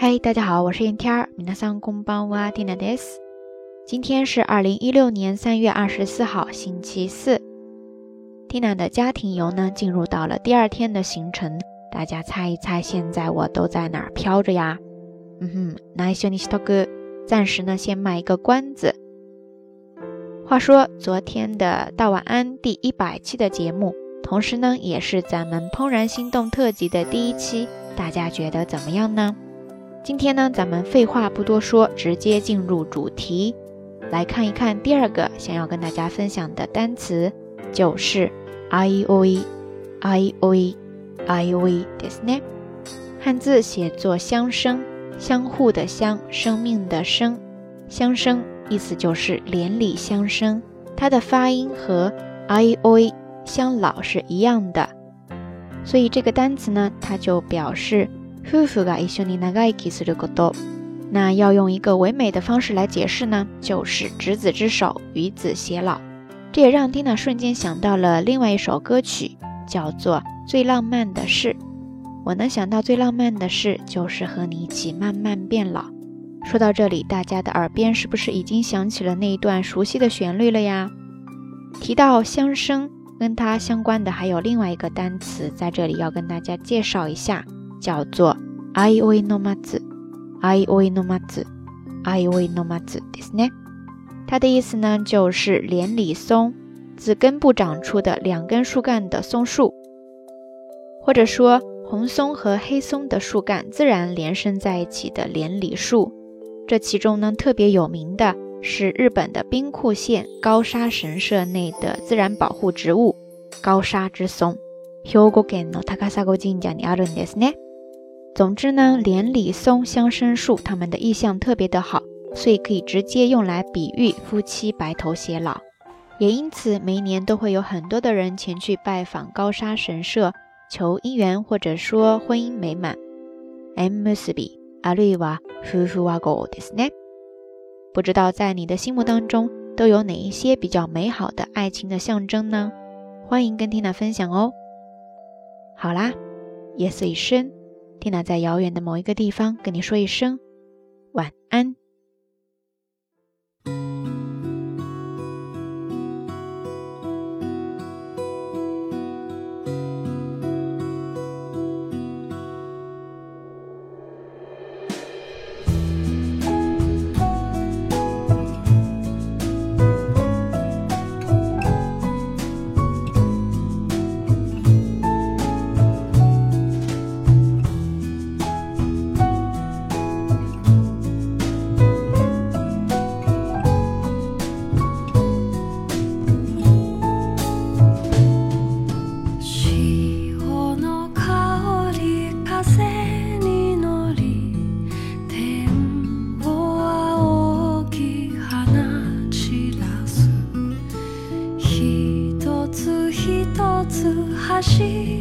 嗨，大家好，我是燕天儿。皆さんこんばんは、ティナです。今天是二零一六年三月二十四号，星期四。Tina 的家庭游呢，进入到了第二天的行程。大家猜一猜，现在我都在哪儿飘着呀？嗯哼，那修尼西托哥，暂时呢，先卖一个关子。话说，昨天的大晚安第一百期的节目，同时呢，也是咱们怦然心动特辑的第一期，大家觉得怎么样呢？ 今天呢，咱们废话不多说，直接进入主题，来看一看第二个想要跟大家分享的单词，就是 i o e i o e。I O E ですね，汉字写作相生，相互的相，生命的生，相生意思就是连理相生，它的发音和 I O E 相老是一样的，所以这个单词呢，它就表示 夫婦が一緒に長生きすること。那要用一个唯美的方式来解释呢，就是执子之手，与子偕老。这也让 Tina 瞬间想到了另外一首歌曲，叫做。最浪漫的事，我能想到最浪漫的事就是和你一起慢慢变老。说到这里，大家的耳边是不是已经响起了那一段熟悉的旋律了呀？提到相生，跟它相关的还有另外一个单词，在这里要跟大家介绍一下， 叫做 i o i no m a z i o i no m a z i o i no m a z ですね。它的意思呢，就是连理松，自根部长出的两根树干的松树。或者说，红松和黑松的树干自然连生在一起的连理树，这其中呢特别有名的是日本的兵库县高沙神社内的自然保护植物高沙之松。 总之呢，连理松相生树，它们的意象特别的好，所以可以直接用来比喻夫妻白头偕老。也因此，每一年都会有很多的人前去拜访高沙神社。求姻缘或者说婚姻美满，M S B あるいは夫婦和合ですね。不知道在你的心目当中都有哪一些比较美好的爱情的象征呢？欢迎跟 Tina 分享哦。好啦，夜色已深 蒂娜在遥远的某一个地方跟你说一声晚安。she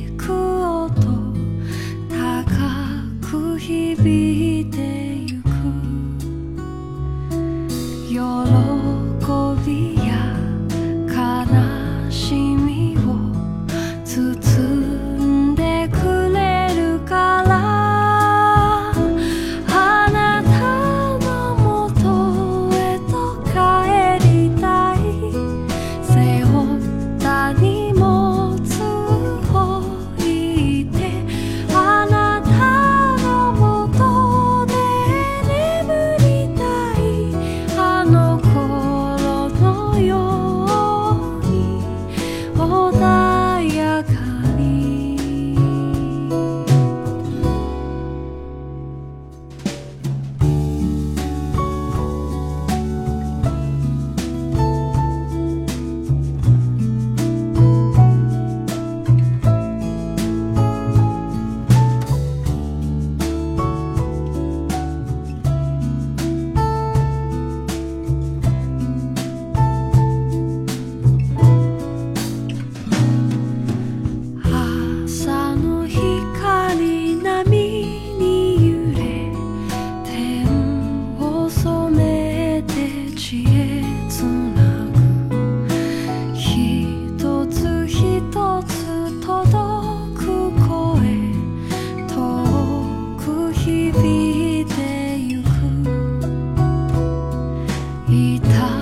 他。